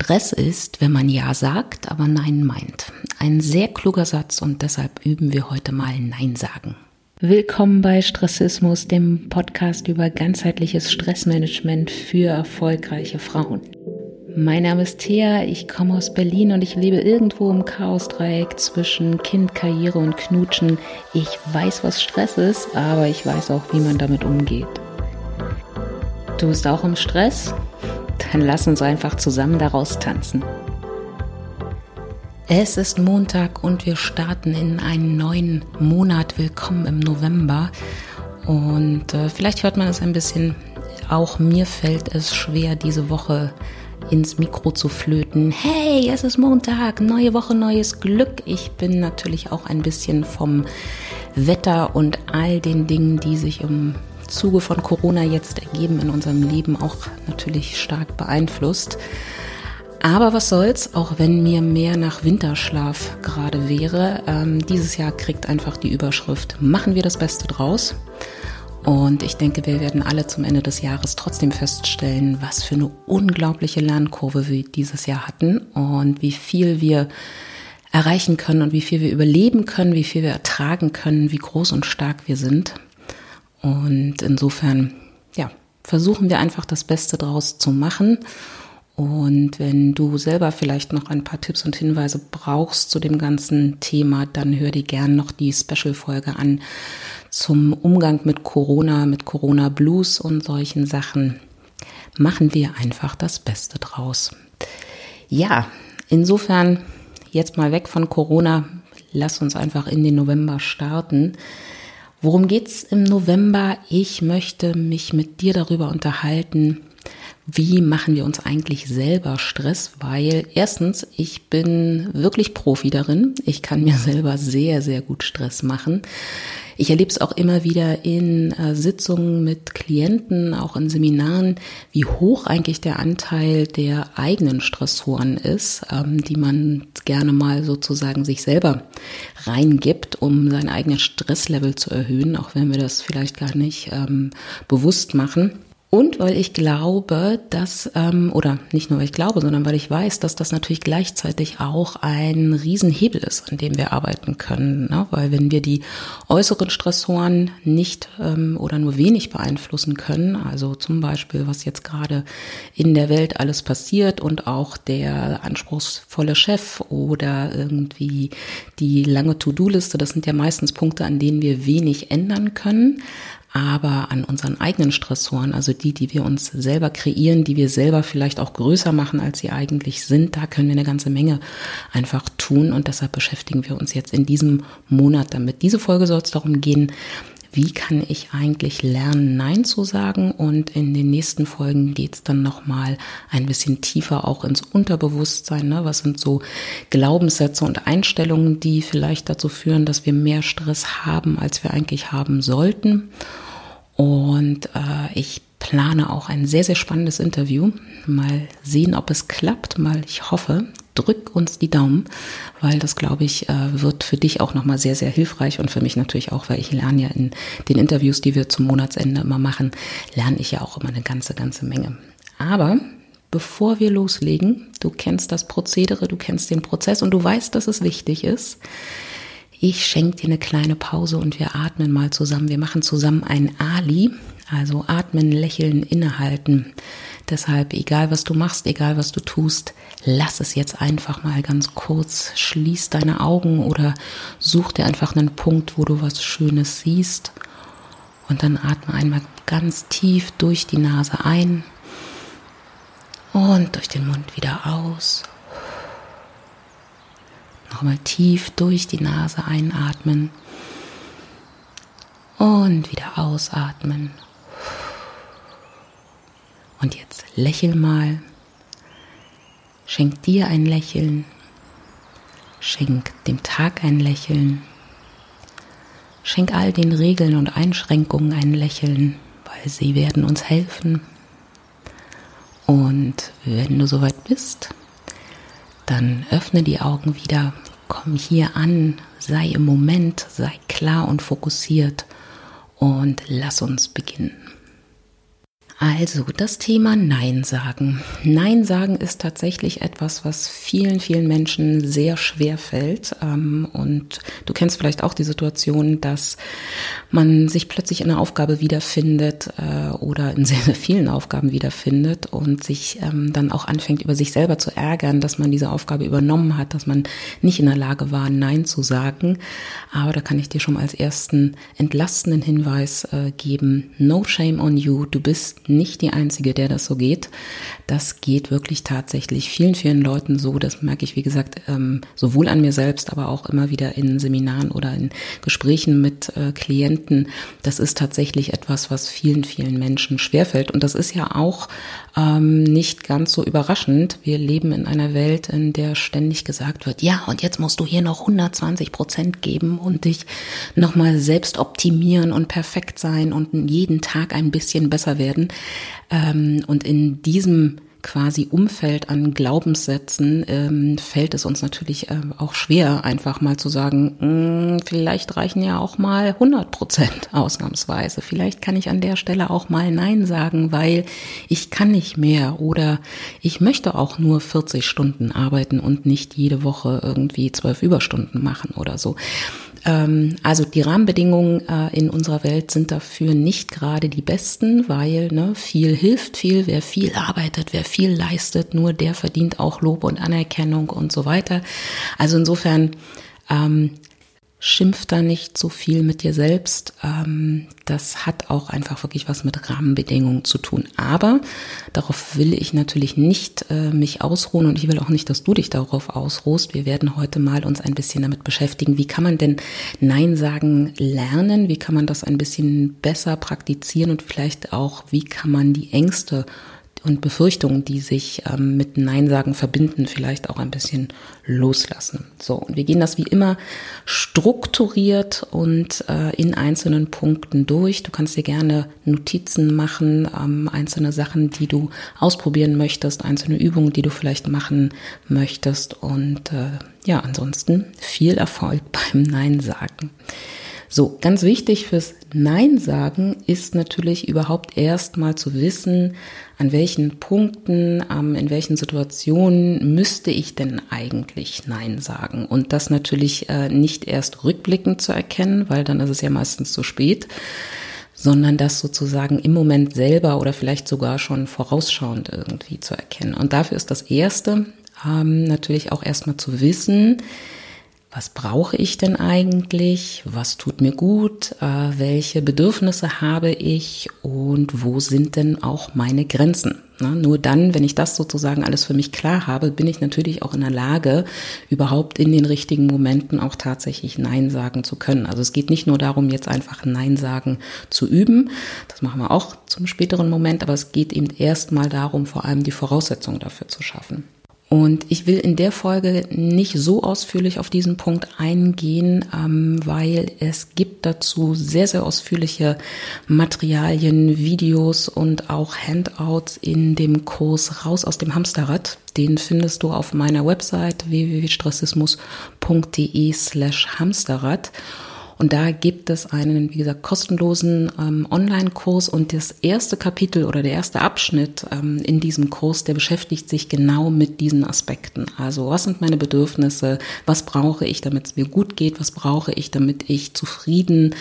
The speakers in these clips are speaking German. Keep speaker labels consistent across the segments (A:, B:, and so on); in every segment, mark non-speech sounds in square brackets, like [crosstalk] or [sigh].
A: Stress ist, wenn man Ja sagt, aber Nein meint. Ein sehr kluger Satz und deshalb üben wir heute mal Nein sagen. Willkommen bei Stressismus, dem Podcast über ganzheitliches Stressmanagement für erfolgreiche Frauen. Mein Name ist Thea, ich komme aus Berlin und ich lebe irgendwo im Chaosdreieck zwischen Kind, Karriere und Knutschen. Ich weiß, was Stress ist, aber ich weiß auch, wie man damit umgeht. Du bist auch im Stress? Dann lass uns einfach zusammen daraus tanzen. Es ist Montag und wir starten in einen neuen Monat. Willkommen im November. Und äh, vielleicht hört man es ein bisschen. Auch mir fällt es schwer, diese Woche ins Mikro zu flöten. Hey, es ist Montag, neue Woche, neues Glück. Ich bin natürlich auch ein bisschen vom Wetter und all den Dingen, die sich im Zuge von Corona jetzt ergeben in unserem Leben auch natürlich stark beeinflusst. Aber was soll's, auch wenn mir mehr nach Winterschlaf gerade wäre. Ähm, dieses Jahr kriegt einfach die Überschrift, machen wir das Beste draus. Und ich denke, wir werden alle zum Ende des Jahres trotzdem feststellen, was für eine unglaubliche Lernkurve wir dieses Jahr hatten und wie viel wir erreichen können und wie viel wir überleben können, wie viel wir ertragen können, wie groß und stark wir sind. Und insofern, ja, versuchen wir einfach das Beste draus zu machen. Und wenn du selber vielleicht noch ein paar Tipps und Hinweise brauchst zu dem ganzen Thema, dann hör dir gern noch die Special-Folge an zum Umgang mit Corona, mit Corona Blues und solchen Sachen. Machen wir einfach das Beste draus. Ja, insofern jetzt mal weg von Corona. Lass uns einfach in den November starten. Worum geht's im November? Ich möchte mich mit dir darüber unterhalten, wie machen wir uns eigentlich selber Stress? Weil erstens, ich bin wirklich Profi darin. Ich kann mir selber sehr, sehr gut Stress machen. Ich erlebe es auch immer wieder in äh, Sitzungen mit Klienten, auch in Seminaren, wie hoch eigentlich der Anteil der eigenen Stressoren ist, ähm, die man gerne mal sozusagen sich selber reingibt, um sein eigenes Stresslevel zu erhöhen, auch wenn wir das vielleicht gar nicht ähm, bewusst machen. Und weil ich glaube, dass, ähm, oder nicht nur weil ich glaube, sondern weil ich weiß, dass das natürlich gleichzeitig auch ein Riesenhebel ist, an dem wir arbeiten können. Ne? Weil wenn wir die äußeren Stressoren nicht ähm, oder nur wenig beeinflussen können, also zum Beispiel, was jetzt gerade in der Welt alles passiert und auch der anspruchsvolle Chef oder irgendwie die lange To-Do-Liste, das sind ja meistens Punkte, an denen wir wenig ändern können aber an unseren eigenen Stressoren, also die, die wir uns selber kreieren, die wir selber vielleicht auch größer machen, als sie eigentlich sind, da können wir eine ganze Menge einfach tun und deshalb beschäftigen wir uns jetzt in diesem Monat damit. Diese Folge soll es darum gehen, wie kann ich eigentlich lernen, Nein zu sagen? Und in den nächsten Folgen geht es dann nochmal ein bisschen tiefer auch ins Unterbewusstsein. Ne? Was sind so Glaubenssätze und Einstellungen, die vielleicht dazu führen, dass wir mehr Stress haben, als wir eigentlich haben sollten? Und äh, ich plane auch ein sehr, sehr spannendes Interview. Mal sehen, ob es klappt. Mal, ich hoffe, drück uns die Daumen, weil das, glaube ich, äh, wird für dich auch nochmal sehr, sehr hilfreich und für mich natürlich auch, weil ich lerne ja in den Interviews, die wir zum Monatsende immer machen, lerne ich ja auch immer eine ganze, ganze Menge. Aber bevor wir loslegen, du kennst das Prozedere, du kennst den Prozess und du weißt, dass es wichtig ist. Ich schenke dir eine kleine Pause und wir atmen mal zusammen. Wir machen zusammen ein Ali, also atmen, lächeln, innehalten. Deshalb, egal was du machst, egal was du tust, lass es jetzt einfach mal ganz kurz. Schließ deine Augen oder such dir einfach einen Punkt, wo du was Schönes siehst. Und dann atme einmal ganz tief durch die Nase ein und durch den Mund wieder aus. Nochmal tief durch die Nase einatmen und wieder ausatmen. Und jetzt lächel mal. Schenk dir ein Lächeln. Schenk dem Tag ein Lächeln. Schenk all den Regeln und Einschränkungen ein Lächeln, weil sie werden uns helfen. Und wenn du soweit bist, dann öffne die Augen wieder, komm hier an, sei im Moment, sei klar und fokussiert und lass uns beginnen. Also das Thema Nein sagen. Nein sagen ist tatsächlich etwas, was vielen, vielen Menschen sehr schwer fällt. Ähm, und du kennst vielleicht auch die Situation, dass man sich plötzlich in einer Aufgabe wiederfindet äh, oder in sehr, sehr vielen Aufgaben wiederfindet und sich ähm, dann auch anfängt, über sich selber zu ärgern, dass man diese Aufgabe übernommen hat, dass man nicht in der Lage war, Nein zu sagen. Aber da kann ich dir schon als ersten entlastenden Hinweis äh, geben. No shame on you. Du bist nicht die Einzige, der das so geht. Das geht wirklich tatsächlich vielen, vielen Leuten so. Das merke ich, wie gesagt, ähm, sowohl an mir selbst, aber auch immer wieder in Seminaren oder in Gesprächen mit äh, Klienten. Das ist tatsächlich etwas, was vielen, vielen Menschen schwerfällt. Und das ist ja auch ähm, nicht ganz so überraschend. Wir leben in einer Welt, in der ständig gesagt wird, ja, und jetzt musst du hier noch 120 Prozent geben und dich nochmal selbst optimieren und perfekt sein und jeden Tag ein bisschen besser werden. Ähm, und in diesem quasi Umfeld an Glaubenssätzen ähm, fällt es uns natürlich äh, auch schwer, einfach mal zu sagen, mh, hm, vielleicht reichen ja auch mal 100 Prozent [laughs] ausnahmsweise. Vielleicht kann ich an der Stelle auch mal Nein sagen, weil ich kann nicht mehr oder ich möchte auch nur 40 Stunden arbeiten und nicht jede Woche irgendwie zwölf Überstunden machen oder so. Ähm, also die Rahmenbedingungen äh, in unserer Welt sind dafür nicht gerade die besten, weil ne, viel hilft viel, wer viel arbeitet, wer viel leistet, nur der verdient auch Lob und Anerkennung und so weiter. Also insofern ähm, Schimpf da nicht so viel mit dir selbst. Ähm, das hat auch einfach wirklich was mit Rahmenbedingungen zu tun. Aber darauf will ich natürlich nicht äh, mich ausruhen und ich will auch nicht, dass du dich darauf ausruhst. Wir werden heute mal uns ein bisschen damit beschäftigen, wie kann man denn Nein sagen lernen? Wie kann man das ein bisschen besser praktizieren und vielleicht auch, wie kann man die Ängste und Befürchtungen, die sich ähm, mit Nein sagen verbinden, vielleicht auch ein bisschen loslassen. So, und wir gehen das wie immer strukturiert und äh, in einzelnen Punkten durch. Du kannst dir gerne Notizen machen, ähm, einzelne Sachen, die du ausprobieren möchtest, einzelne Übungen, die du vielleicht machen möchtest. Und äh, ja, ansonsten viel Erfolg [laughs] beim Nein sagen. So, ganz wichtig fürs Nein sagen ist natürlich überhaupt erst mal zu wissen, an welchen Punkten, in welchen Situationen müsste ich denn eigentlich Nein sagen. Und das natürlich äh, nicht erst rückblickend zu erkennen, weil dann ist es ja meistens zu spät, sondern das sozusagen im Moment selber oder vielleicht sogar schon vorausschauend irgendwie zu erkennen. Und dafür ist das Erste ähm, natürlich auch erstmal zu wissen, was brauche ich denn eigentlich, was tut mir gut, äh, welche Bedürfnisse habe ich und wo sind denn auch meine Grenzen. Na, nur dann, wenn ich das sozusagen alles für mich klar habe, bin ich natürlich auch in der Lage, überhaupt in den richtigen Momenten auch tatsächlich Nein sagen zu können. Also es geht nicht nur darum, jetzt einfach Nein sagen zu üben, das machen wir auch zum späteren Moment, aber es geht eben erstmal darum, vor allem die Voraussetzungen dafür zu schaffen. Und ich will in der Folge nicht so ausführlich auf diesen Punkt eingehen, ähm, weil es gibt dazu sehr, sehr ausführliche Materialien, Videos und auch Handouts in dem Kurs Raus aus dem Hamsterrad. Den findest du auf meiner Website www.stressismus.de slash Hamsterrad. Und da gibt es einen, wie gesagt, kostenlosen ähm, Online-Kurs und das erste Kapitel oder der erste Abschnitt ähm, in diesem Kurs, der beschäftigt sich genau mit diesen Aspekten. Also was sind meine Bedürfnisse? Was brauche ich, damit es mir gut geht? Was brauche ich, damit ich zufrieden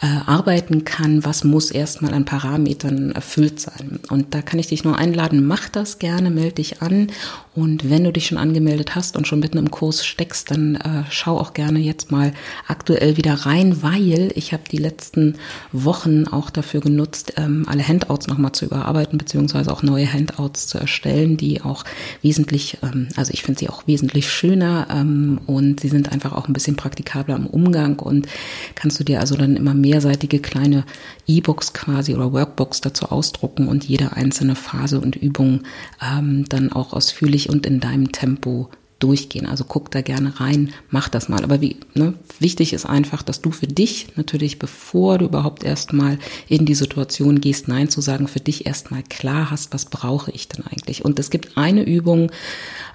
A: äh, arbeiten kann? Was muss erstmal an Parametern erfüllt sein? Und da kann ich dich nur einladen, mach das gerne, melde dich an. Und wenn du dich schon angemeldet hast und schon mitten im Kurs steckst, dann äh, schau auch gerne jetzt mal aktuell wieder rein rein, weil ich habe die letzten Wochen auch dafür genutzt, ähm, alle Handouts nochmal zu überarbeiten, beziehungsweise auch neue Handouts zu erstellen, die auch wesentlich, ähm, also ich finde sie auch wesentlich schöner ähm, und sie sind einfach auch ein bisschen praktikabler im Umgang. Und kannst du dir also dann immer mehrseitige kleine E-Books quasi oder Workbooks dazu ausdrucken und jede einzelne Phase und Übung dann auch ausführlich und in deinem Tempo durchgehen. Also guck da gerne rein, mach das mal. Aber wie, ne, wichtig ist einfach, dass du für dich natürlich, bevor du überhaupt erstmal in die Situation gehst, Nein zu sagen, für dich erstmal klar hast, was brauche ich denn eigentlich. Und es gibt eine Übung,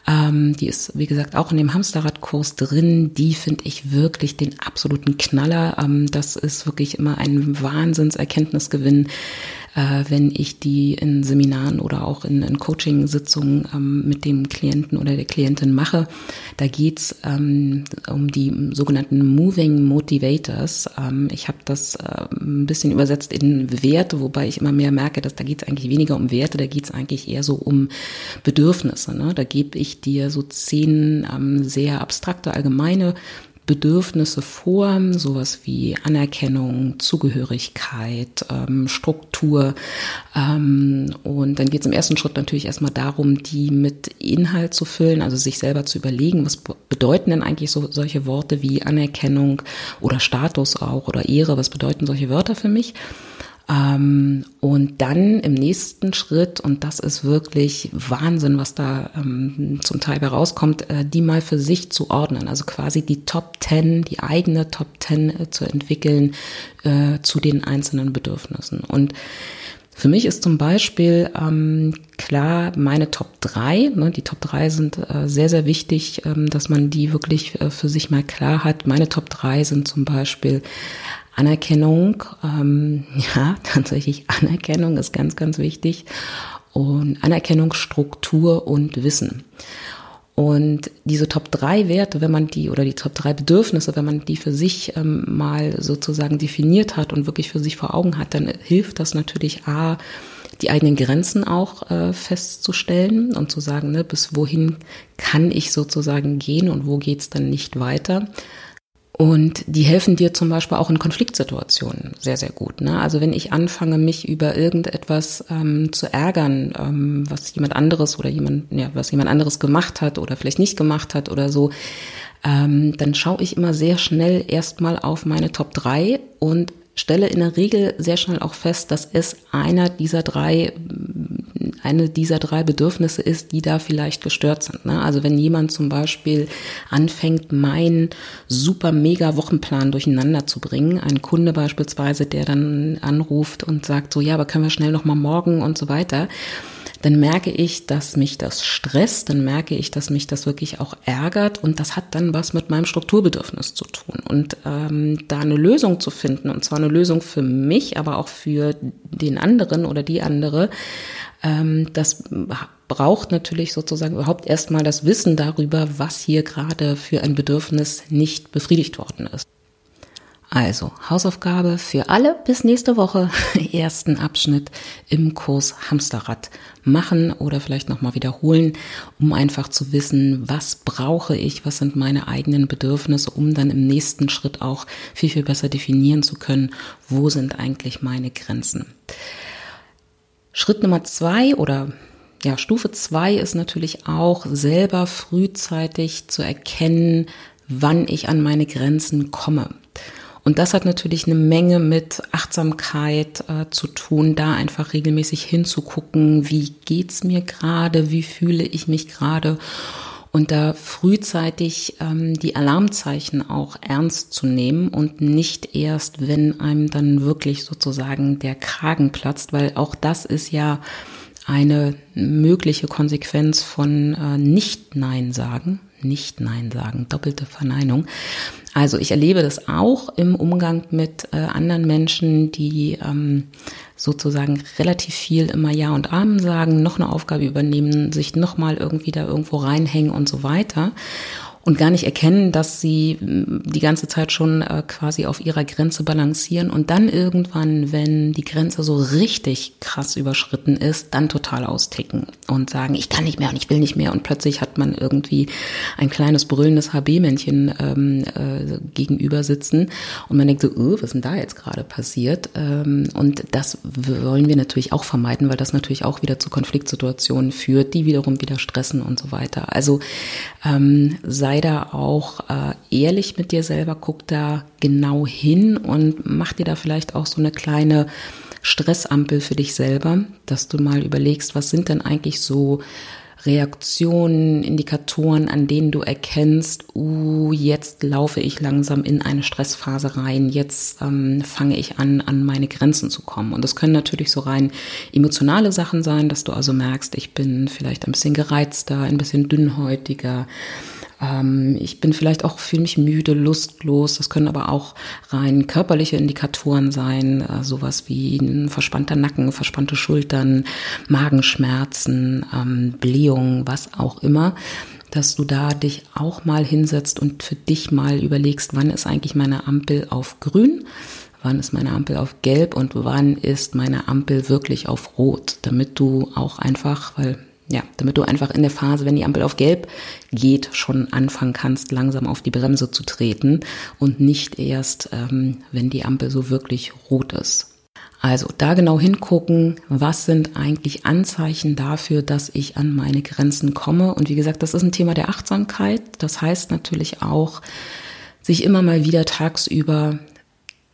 A: ähm, die ist, wie gesagt, auch in dem Hamsterradkurs drin. Die finde ich wirklich den absoluten Knaller. Ähm, das ist wirklich immer ein Wahnsinnserkenntnisgewinn. Äh, wenn ich die in Seminaren oder auch in, in Coaching-Sitzungen ähm, mit dem Klienten oder der Klientin mache. Da geht's ähm, um die sogenannten Moving Motivators. Ähm, ich habe das äh, ein bisschen übersetzt in Werte, wobei ich immer mehr merke, dass da geht's eigentlich weniger um Werte, da geht's eigentlich eher so um Bedürfnisse. Ne? Da gebe ich dir so zehn ähm, sehr abstrakte, allgemeine Bedürfnisse vor, sowas wie Anerkennung, Zugehörigkeit, ähm, Struktur. Ähm, und dann geht es im ersten Schritt natürlich erstmal darum, die mit Inhalt zu füllen, also sich selber zu überlegen, was bedeuten denn eigentlich so, solche Worte wie Anerkennung oder Status auch oder Ehre, was bedeuten solche Wörter für mich? Ähm, und dann im nächsten Schritt, und das ist wirklich Wahnsinn, was da ähm, zum Teil herauskommt, äh, die mal für sich zu ordnen. Also quasi die Top Ten, die eigene Top Ten äh, zu entwickeln äh, zu den einzelnen Bedürfnissen. Und für mich ist zum Beispiel ähm, klar meine Top 3. Ne, die Top 3 sind äh, sehr, sehr wichtig, ähm, dass man die wirklich äh, für sich mal klar hat. Meine Top 3 sind zum Beispiel Anerkennung, ähm, [laughs] ja, tatsächlich Anerkennung ist ganz, ganz wichtig. Und Anerkennung, Struktur und Wissen. Und diese Top 3 Werte, wenn man die, oder die Top 3 Bedürfnisse, wenn man die für sich ähm, mal sozusagen definiert hat und wirklich für sich vor Augen hat, dann hilft das natürlich A, die eigenen Grenzen auch äh, festzustellen und zu sagen, ne, bis wohin kann ich sozusagen gehen und wo geht's dann nicht weiter. Und die helfen dir zum Beispiel auch in Konfliktsituationen sehr, sehr gut. Ne? Also wenn ich anfange, mich über irgendetwas ähm, zu ärgern, ähm, was jemand anderes oder jemand, ja, was jemand anderes gemacht hat oder vielleicht nicht gemacht hat oder so, ähm, dann schaue ich immer sehr schnell erstmal auf meine Top 3 und stelle in der Regel sehr schnell auch fest, dass es einer dieser drei eine dieser drei Bedürfnisse ist, die da vielleicht gestört sind. Ne? Also wenn jemand zum Beispiel anfängt, meinen super mega Wochenplan durcheinander zu bringen, ein Kunde beispielsweise, der dann anruft und sagt so, ja, aber können wir schnell noch mal morgen und so weiter, dann merke ich, dass mich das stresst, dann merke ich, dass mich das wirklich auch ärgert und das hat dann was mit meinem Strukturbedürfnis zu tun. Und ähm, da eine Lösung zu finden, und zwar eine Lösung für mich, aber auch für den anderen oder die andere, ähm, das braucht natürlich sozusagen überhaupt erstmal das Wissen darüber, was hier gerade für ein Bedürfnis nicht befriedigt worden ist. Also, Hausaufgabe für alle bis nächste Woche. [laughs] Ersten Abschnitt im Kurs Hamsterrad machen oder vielleicht nochmal wiederholen, um einfach zu wissen, was brauche ich, was sind meine eigenen Bedürfnisse, um dann im nächsten Schritt auch viel, viel besser definieren zu können, wo sind eigentlich meine Grenzen. Schritt Nummer zwei oder ja, Stufe zwei ist natürlich auch selber frühzeitig zu erkennen, wann ich an meine Grenzen komme. Und das hat natürlich eine Menge mit Achtsamkeit äh, zu tun, da einfach regelmäßig hinzugucken, wie geht's mir gerade, wie fühle ich mich gerade und da frühzeitig ähm, die Alarmzeichen auch ernst zu nehmen und nicht erst, wenn einem dann wirklich sozusagen der Kragen platzt, weil auch das ist ja eine mögliche Konsequenz von äh, Nicht-Nein sagen. Nicht Nein sagen, doppelte Verneinung. Also ich erlebe das auch im Umgang mit äh, anderen Menschen, die ähm, sozusagen relativ viel immer Ja und Amen sagen, noch eine Aufgabe übernehmen, sich nochmal irgendwie da irgendwo reinhängen und so weiter und gar nicht erkennen, dass sie mm, die ganze Zeit schon äh, quasi auf ihrer Grenze balancieren und dann irgendwann, wenn die Grenze so richtig krass überschritten ist, dann total austicken und sagen, ich kann nicht mehr und ich will nicht mehr und plötzlich hat man irgendwie ein kleines brüllendes HB-Männchen ähm, äh, gegenüber sitzen und man denkt so, oh, was ist denn da jetzt gerade passiert? Ähm, und das wollen wir natürlich auch vermeiden, weil das natürlich auch wieder zu Konfliktsituationen führt, die wiederum wieder stressen und so weiter. Also ähm, sei da auch äh, ehrlich mit dir selber, guck da genau hin und mach dir da vielleicht auch so eine kleine Stressampel für dich selber, dass du mal überlegst, was sind denn eigentlich so Reaktionen, Indikatoren, an denen du erkennst, uh, jetzt laufe ich langsam in eine Stressphase rein, jetzt ähm, fange ich an, an meine Grenzen zu kommen. Und das können natürlich so rein emotionale Sachen sein, dass du also merkst, ich bin vielleicht ein bisschen gereizter, ein bisschen dünnhäutiger, Ähm, ich bin vielleicht auch, fühle mich müde, lustlos. Das können aber auch rein körperliche Indikatoren sein, äh, sowas wie ein verspannter Nacken, verspannte Schultern, Magenschmerzen, ähm, Blähungen, was auch immer dass du da dich auch mal hinsetzt und für dich mal überlegst, wann ist eigentlich meine Ampel auf grün, wann ist meine Ampel auf gelb und wann ist meine Ampel wirklich auf rot, damit du auch einfach, weil ja, damit du einfach in der Phase, wenn die Ampel auf gelb geht, schon anfangen kannst, langsam auf die Bremse zu treten und nicht erst, ähm, wenn die Ampel so wirklich rot ist. Also da genau hingucken, was sind eigentlich Anzeichen dafür, dass ich an meine Grenzen komme. Und wie gesagt, das ist ein Thema der Achtsamkeit. Das heißt natürlich auch, sich immer mal wieder tagsüber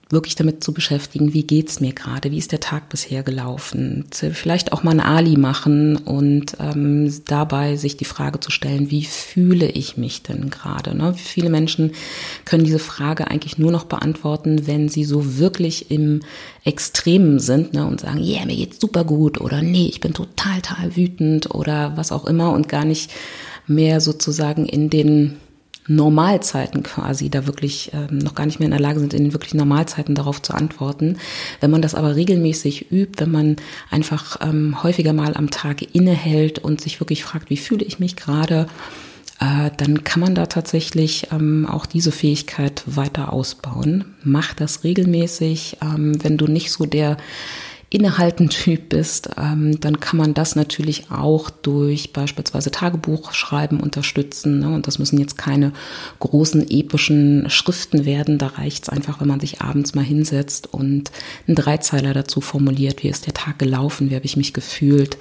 A: wirklich damit zu beschäftigen, wie geht's mir gerade, wie ist der Tag bisher gelaufen, vielleicht auch mal ein Ali machen und ähm, dabei sich die Frage zu stellen, wie fühle ich mich denn gerade? Ne? Viele Menschen können diese Frage eigentlich nur noch beantworten, wenn sie so wirklich im Extremen sind ne? und sagen, yeah, mir geht's super gut oder nee, ich bin total, total wütend oder was auch immer und gar nicht mehr sozusagen in den Normalzeiten quasi da wirklich ähm, noch gar nicht mehr in der Lage sind, in den wirklich Normalzeiten darauf zu antworten. Wenn man das aber regelmäßig übt, wenn man einfach ähm, häufiger mal am Tag innehält und sich wirklich fragt, wie fühle ich mich gerade, äh, dann kann man da tatsächlich ähm, auch diese Fähigkeit weiter ausbauen. Mach das regelmäßig, ähm, wenn du nicht so der innehalten [laughs] Typ bist, ähm, dann kann man das natürlich auch durch beispielsweise Tagebuchschreiben unterstützen. Ne? Und das müssen jetzt keine großen epischen Schriften werden. Da reicht es einfach, wenn man sich abends mal hinsetzt und einen Dreizeiler dazu formuliert, wie ist der Tag gelaufen, wie habe ich mich gefühlt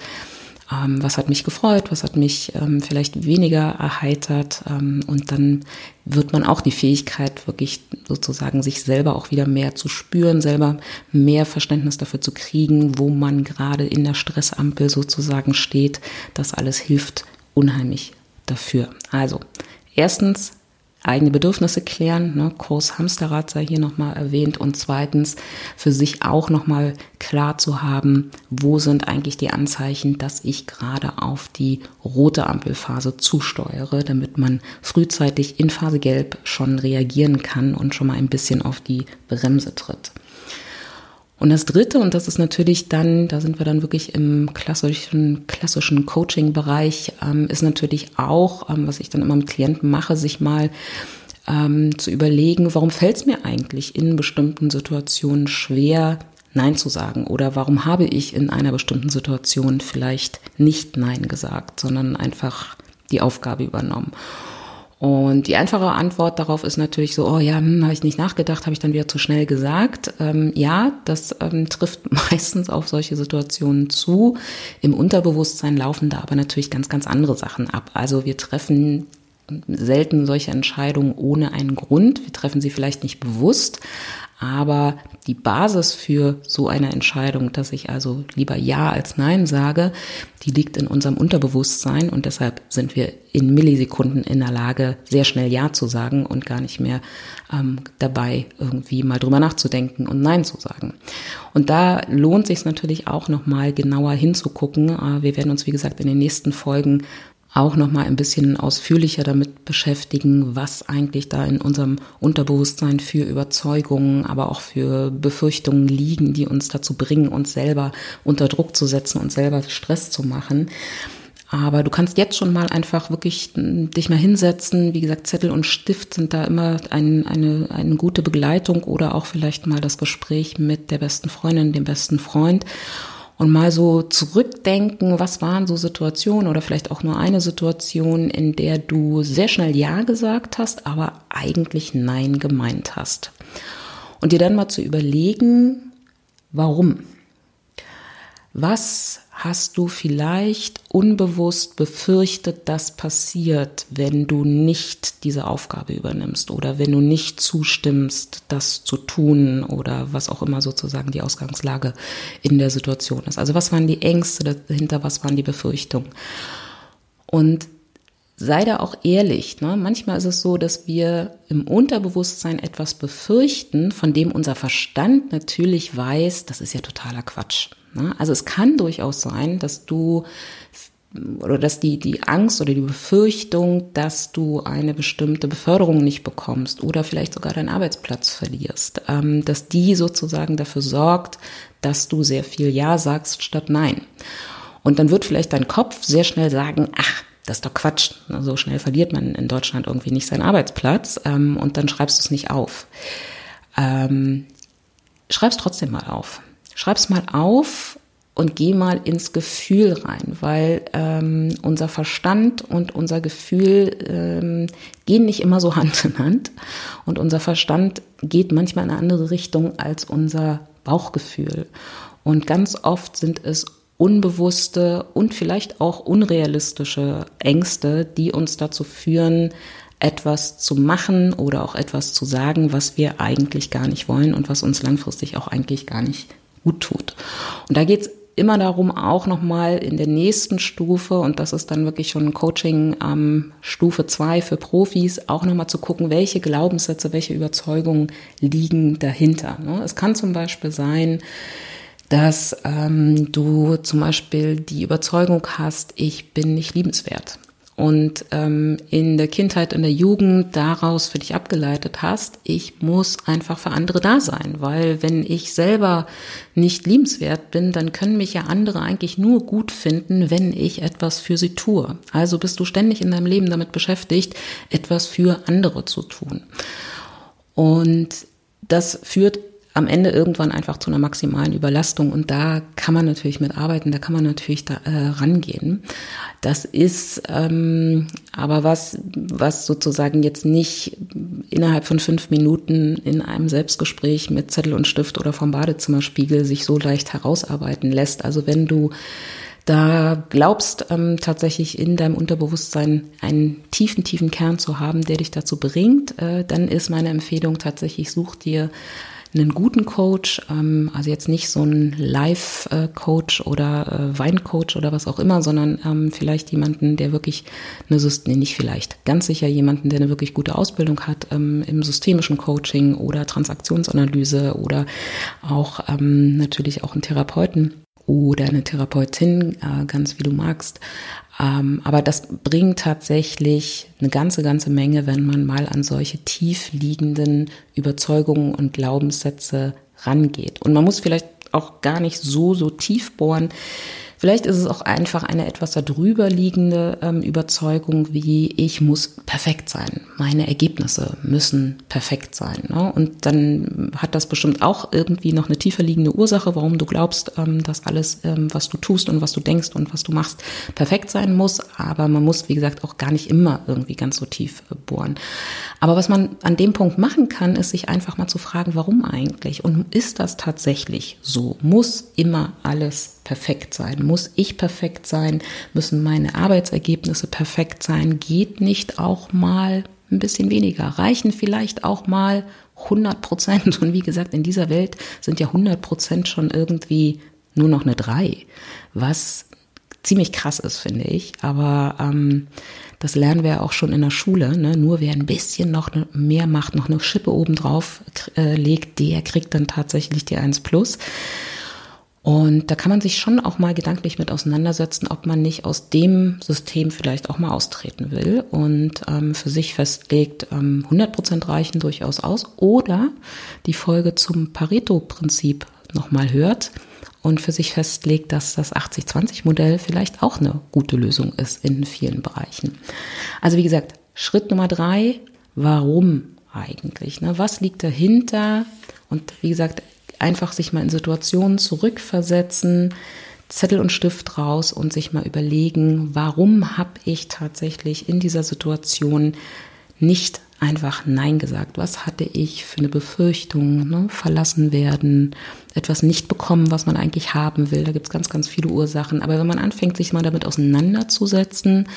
A: ähm, was hat mich gefreut, was hat mich ähm, vielleicht weniger erheitert. Ähm, und dann wird man auch die Fähigkeit, wirklich sozusagen sich selber auch wieder mehr zu spüren, selber mehr Verständnis dafür zu kriegen, wo man gerade in der Stressampel sozusagen steht. Das alles hilft unheimlich dafür. Also, erstens eigene Bedürfnisse klären. Ne? Kurs Hamsterrad sei hier nochmal erwähnt. Und zweitens für sich auch nochmal klar zu haben, wo sind eigentlich die Anzeichen, dass ich gerade auf die rote Ampelphase zusteuere, damit man frühzeitig in Phase Gelb schon reagieren kann und schon mal ein bisschen auf die Bremse tritt. Und das Dritte, und das ist natürlich dann, da sind wir dann wirklich im klassischen, klassischen Coaching-Bereich, ähm, ist natürlich auch, ähm, was ich dann immer mit Klienten mache, sich mal ähm, zu überlegen, warum fällt es mir eigentlich in bestimmten Situationen schwer, Nein zu sagen? Oder warum habe ich in einer bestimmten Situation vielleicht nicht Nein gesagt, sondern einfach die Aufgabe übernommen? Und die einfache Antwort darauf ist natürlich so, oh ja, hm, habe ich nicht nachgedacht, habe ich dann wieder zu schnell gesagt. Ähm, ja, das ähm, [laughs] trifft meistens auf solche Situationen zu. Im Unterbewusstsein laufen da aber natürlich ganz, ganz andere Sachen ab. Also wir treffen selten solche Entscheidungen ohne einen Grund. Wir treffen sie vielleicht nicht bewusst, aber die Basis für so eine Entscheidung, dass ich also lieber Ja als Nein sage, die liegt in unserem Unterbewusstsein und deshalb sind wir in Millisekunden in der Lage, sehr schnell Ja zu sagen und gar nicht mehr ähm, dabei irgendwie mal drüber nachzudenken und Nein zu sagen. Und da lohnt sich natürlich auch nochmal genauer hinzugucken. Äh, wir werden uns, wie gesagt, in den nächsten Folgen auch noch mal ein bisschen ausführlicher damit beschäftigen, was eigentlich da in unserem Unterbewusstsein für Überzeugungen, aber auch für Befürchtungen liegen, die uns dazu bringen, uns selber unter Druck zu setzen und selber Stress zu machen. Aber du kannst jetzt schon mal einfach wirklich dich mal hinsetzen. Wie gesagt, Zettel und Stift sind da immer ein, eine, eine gute Begleitung oder auch vielleicht mal das Gespräch mit der besten Freundin, dem besten Freund und mal so zurückdenken, was waren so Situationen oder vielleicht auch nur eine Situation, in der du sehr schnell Ja gesagt hast, aber eigentlich Nein gemeint hast. Und dir dann mal zu überlegen, warum. Was hast du vielleicht unbewusst befürchtet, dass passiert, wenn du nicht diese Aufgabe übernimmst oder wenn du nicht zustimmst, das zu tun oder was auch immer sozusagen die Ausgangslage in der Situation ist. Also was waren die Ängste dahinter, was waren die Befürchtungen? Und sei da auch ehrlich. Ne? Manchmal ist es so, dass wir im Unterbewusstsein etwas befürchten, von dem unser Verstand natürlich weiß, das ist ja totaler Quatsch. Ne? Also es kann durchaus sein, dass du oder dass die, die Angst oder die Befürchtung, dass du eine bestimmte Beförderung nicht bekommst oder vielleicht sogar deinen Arbeitsplatz verlierst, ähm, dass die sozusagen dafür sorgt, dass du sehr viel Ja sagst statt Nein. Und dann wird vielleicht dein Kopf sehr schnell sagen, ach, das ist doch Quatsch. So schnell verliert man in Deutschland irgendwie nicht seinen Arbeitsplatz ähm, und dann schreibst du es nicht auf. Ähm, schreib's trotzdem mal auf. Schreib's mal auf und geh mal ins Gefühl rein, weil ähm, unser Verstand und unser Gefühl ähm, gehen nicht immer so [laughs] Hand in Hand und unser Verstand geht manchmal in eine andere Richtung als unser Bauchgefühl. Und ganz oft sind es unbewusste und vielleicht auch unrealistische Ängste, die uns dazu führen, etwas zu machen oder auch etwas zu sagen, was wir eigentlich gar nicht wollen und was uns langfristig auch eigentlich gar nicht gut tut. Und da geht es immer darum, auch nochmal in der nächsten Stufe, und das ist dann wirklich schon Coaching ähm, Stufe zwei für Profis, auch nochmal zu gucken, welche Glaubenssätze, welche Überzeugungen liegen dahinter. Ne? Es kann zum Beispiel sein, dass ähm, du zum Beispiel die Überzeugung hast, ich bin nicht liebenswert und ähm, in der Kindheit, in der Jugend daraus für dich abgeleitet hast, ich muss einfach für andere da sein, weil wenn ich selber nicht liebenswert bin, dann können mich ja andere eigentlich nur gut finden, wenn ich etwas für sie tue. Also bist du ständig in deinem Leben damit beschäftigt, etwas für andere zu tun. Und das führt am Ende irgendwann einfach zu einer maximalen Überlastung. Und da kann man natürlich mit arbeiten, da kann man natürlich da, äh, rangehen. Das ist ähm, aber was, was sozusagen jetzt nicht innerhalb von fünf Minuten in einem Selbstgespräch mit Zettel und Stift oder vom Badezimmerspiegel sich so leicht herausarbeiten lässt. Also wenn du da glaubst ähm, tatsächlich in deinem Unterbewusstsein einen tiefen, tiefen Kern zu haben, der dich dazu bringt, äh, dann ist meine Empfehlung tatsächlich, such dir einen guten Coach, ähm, also jetzt nicht so ein Live-Coach oder äh, Weincoach oder was auch immer, sondern ähm, vielleicht jemanden, der wirklich eine nee, nicht vielleicht, ganz sicher jemanden, der eine wirklich gute Ausbildung hat ähm, im systemischen Coaching oder Transaktionsanalyse oder auch ähm, natürlich auch einen Therapeuten oder eine Therapeutin, äh, ganz wie du magst. Ähm, aber das bringt tatsächlich eine ganze, ganze Menge, wenn man mal an solche tief liegenden Überzeugungen und Glaubenssätze rangeht. Und man muss vielleicht auch gar nicht so, so tief bohren. Vielleicht ist es auch einfach eine etwas darüber liegende ähm, Überzeugung, wie ich muss perfekt sein. Meine Ergebnisse müssen perfekt sein. Ne? Und dann hat das bestimmt auch irgendwie noch eine tiefer liegende Ursache, warum du glaubst, ähm, dass alles, ähm, was du tust und was du denkst und was du machst, perfekt sein muss. Aber man muss, wie gesagt, auch gar nicht immer irgendwie ganz so tief äh, bohren. Aber was man an dem Punkt machen kann, ist sich einfach mal zu fragen, warum eigentlich? Und ist das tatsächlich so? Muss immer alles perfekt sein? Muss ich perfekt sein? Müssen meine Arbeitsergebnisse perfekt sein? Geht nicht auch mal ein bisschen weniger? Reichen vielleicht auch mal 100 Prozent? Und wie gesagt, in dieser Welt sind ja 100 Prozent schon irgendwie nur noch eine 3, was ziemlich krass ist, finde ich. Aber ähm, das lernen wir auch schon in der Schule. Ne? Nur wer ein bisschen noch mehr macht, noch eine Schippe obendrauf äh, legt, der kriegt dann tatsächlich die 1 plus. Und da kann man sich schon auch mal gedanklich mit auseinandersetzen, ob man nicht aus dem System vielleicht auch mal austreten will und ähm, für sich festlegt, ähm, 100 Prozent reichen durchaus aus oder die Folge zum Pareto-Prinzip nochmal hört und für sich festlegt, dass das 80-20-Modell vielleicht auch eine gute Lösung ist in vielen Bereichen. Also wie gesagt, Schritt Nummer drei, warum eigentlich? Ne? Was liegt dahinter? Und wie gesagt, einfach sich mal in Situationen zurückversetzen, Zettel und Stift raus und sich mal überlegen, warum habe ich tatsächlich in dieser Situation nicht einfach Nein gesagt. Was hatte ich für eine Befürchtung? Ne? Verlassen werden, etwas nicht bekommen, was man eigentlich haben will. Da gibt es ganz, ganz viele Ursachen. Aber wenn man anfängt, sich mal damit auseinanderzusetzen,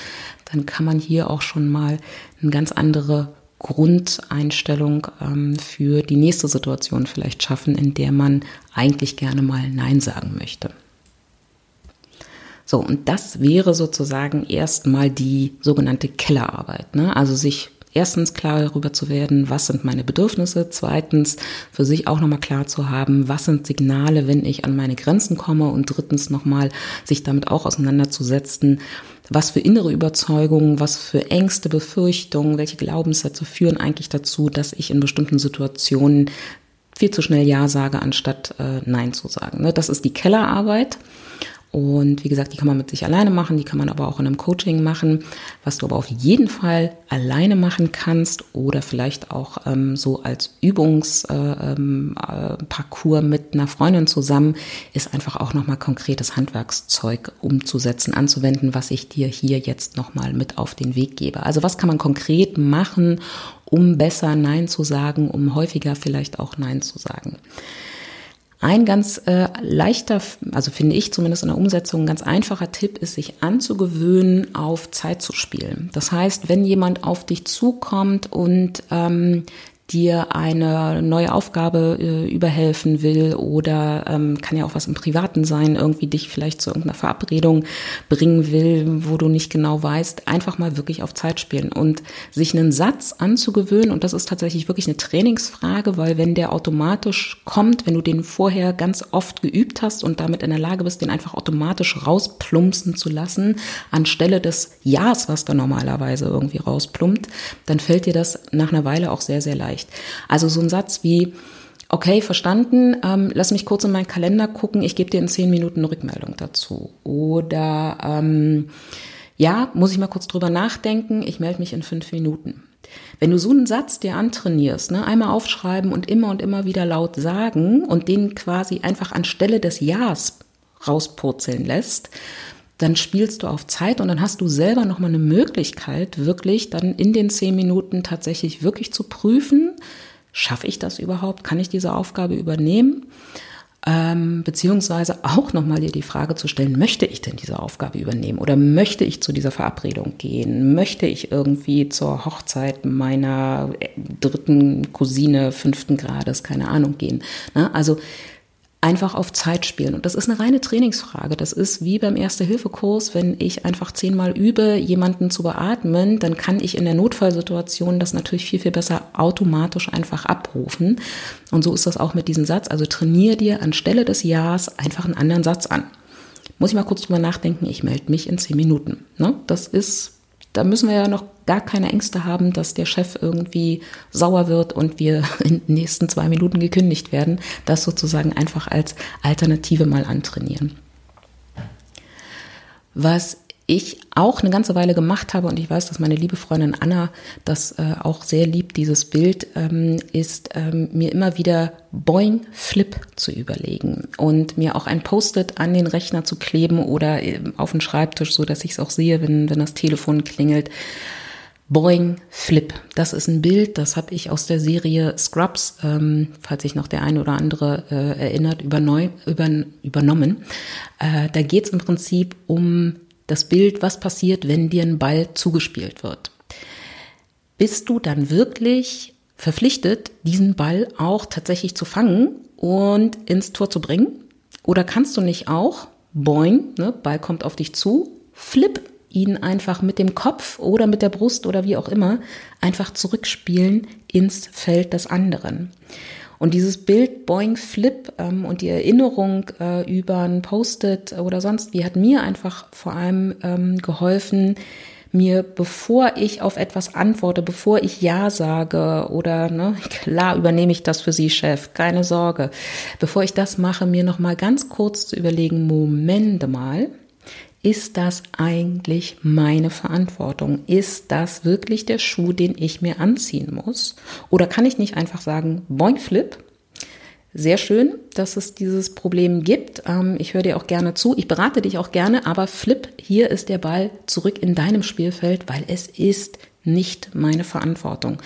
A: dann kann man hier auch schon mal eine ganz andere Grundeinstellung ähm, für die nächste Situation vielleicht schaffen, in der man eigentlich gerne mal Nein sagen möchte. So, und das wäre sozusagen erstmal die sogenannte Kellerarbeit. Ne? Also sich erstens klar darüber zu werden, was sind meine Bedürfnisse, zweitens für sich auch nochmal klar zu haben, was sind Signale, wenn ich an meine Grenzen komme und drittens nochmal sich damit auch auseinanderzusetzen, was für innere Überzeugungen, was für Ängste, Befürchtungen, welche Glaubenssätze führen eigentlich dazu, dass ich in bestimmten Situationen viel zu schnell Ja sage, anstatt äh, Nein zu sagen. Ne? Das ist die Kellerarbeit. Und wie gesagt, die kann man mit sich alleine machen, die kann man aber auch in einem Coaching machen, was du aber auf jeden Fall alleine machen kannst oder vielleicht auch ähm, so als Übungsparcours äh, ähm, äh, mit einer Freundin zusammen, ist einfach auch nochmal konkretes Handwerkszeug umzusetzen, anzuwenden, was ich dir hier jetzt nochmal mit auf den Weg gebe. Also was kann man konkret machen, um besser Nein zu sagen, um häufiger vielleicht auch Nein zu sagen. Ein ganz äh, leichter, also finde ich zumindest in der Umsetzung, ein ganz einfacher Tipp ist, sich anzugewöhnen, auf Zeit zu spielen. Das heißt, wenn jemand auf dich zukommt und ähm, dir eine neue Aufgabe äh, überhelfen will oder ähm, kann ja auch was im Privaten sein, irgendwie dich vielleicht zu irgendeiner Verabredung bringen will, wo du nicht genau weißt, einfach mal wirklich auf Zeit spielen und sich einen Satz anzugewöhnen. Und das ist tatsächlich wirklich eine Trainingsfrage, weil wenn der automatisch kommt, wenn du den vorher ganz oft geübt hast und damit in der Lage bist, den einfach automatisch rausplumpsen zu lassen, anstelle des Ja's, was da normalerweise irgendwie rausplumpt, dann fällt dir das nach einer Weile auch sehr, sehr leicht erreicht. Also so ein Satz wie, okay, verstanden, ähm, lass mich kurz in meinen Kalender gucken, ich gebe dir in zehn Minuten eine Rückmeldung dazu. Oder ähm, ja, muss ich mal kurz drüber nachdenken, ich melde mich in fünf Minuten. Wenn du so einen Satz dir antrainierst, ne, einmal aufschreiben und immer und immer wieder laut sagen und den quasi einfach anstelle des Ja's rauspurzeln lässt, dann spielst du auf Zeit und dann hast du selber nochmal eine Möglichkeit, wirklich dann in den zehn Minuten tatsächlich wirklich zu prüfen, schaffe ich das überhaupt? Kann ich diese Aufgabe übernehmen? Ähm, beziehungsweise auch nochmal dir die Frage zu stellen, möchte ich denn diese Aufgabe übernehmen oder möchte ich zu dieser Verabredung gehen? Möchte ich irgendwie zur Hochzeit meiner dritten Cousine fünften Grades, keine Ahnung, gehen? Ne? Also einfach auf Zeit spielen. Und das ist eine reine Trainingsfrage. Das ist wie beim Erste-Hilfe-Kurs, wenn ich einfach zehnmal übe, jemanden zu beatmen, dann kann ich in der Notfallsituation das natürlich viel, viel besser automatisch einfach abrufen. Und so ist das auch mit diesem Satz. Also trainier dir anstelle des Ja's einfach einen anderen Satz an. Muss ich mal kurz drüber nachdenken, ich melde mich in zehn Minuten. Ne? Das ist da müssen wir ja noch gar keine Ängste haben, dass der Chef irgendwie sauer wird und wir [laughs] in den nächsten zwei Minuten gekündigt werden. Das sozusagen einfach als Alternative mal antrainieren. Was ich auch eine ganze Weile gemacht habe und ich weiß, dass meine liebe Freundin Anna das äh, auch sehr liebt, dieses Bild, ähm, ist ähm, mir immer wieder Boing Flip zu überlegen und mir auch ein Post-it an den Rechner zu kleben oder äh, auf den Schreibtisch, so dass ich es auch sehe, wenn, wenn das Telefon klingelt. Boing Flip. Das ist ein Bild, das habe ich aus der Serie Scrubs, ähm, falls sich noch der eine oder andere äh, erinnert, überneu, über, übernommen. Äh, da geht es im Prinzip um das Bild, was passiert, wenn dir ein Ball zugespielt wird. Bist du dann wirklich verpflichtet, diesen Ball auch tatsächlich zu fangen und ins Tor zu bringen? Oder kannst du nicht auch, boing, ne, Ball kommt auf dich zu, flip ihn einfach mit dem Kopf oder mit der Brust oder wie auch immer einfach zurückspielen ins Feld des anderen? Und dieses Bild Boing Flip ähm, und die Erinnerung äh, über ein Post-it oder sonst wie hat mir einfach vor allem ähm, geholfen, mir, bevor ich auf etwas antworte, bevor ich Ja sage oder ne, [laughs] klar übernehme ich das für Sie, Chef, keine Sorge, bevor ich das mache, mir noch mal ganz kurz zu überlegen, Moment mal, ist das eigentlich meine Verantwortung? Ist das wirklich der Schuh, den ich mir anziehen muss? Oder kann ich nicht einfach sagen, boing flip? Sehr schön, dass es dieses Problem gibt. Ähm, ich höre dir auch gerne zu. Ich berate dich auch gerne, aber flip, hier ist der Ball zurück in deinem Spielfeld, weil es ist nicht meine Verantwortung.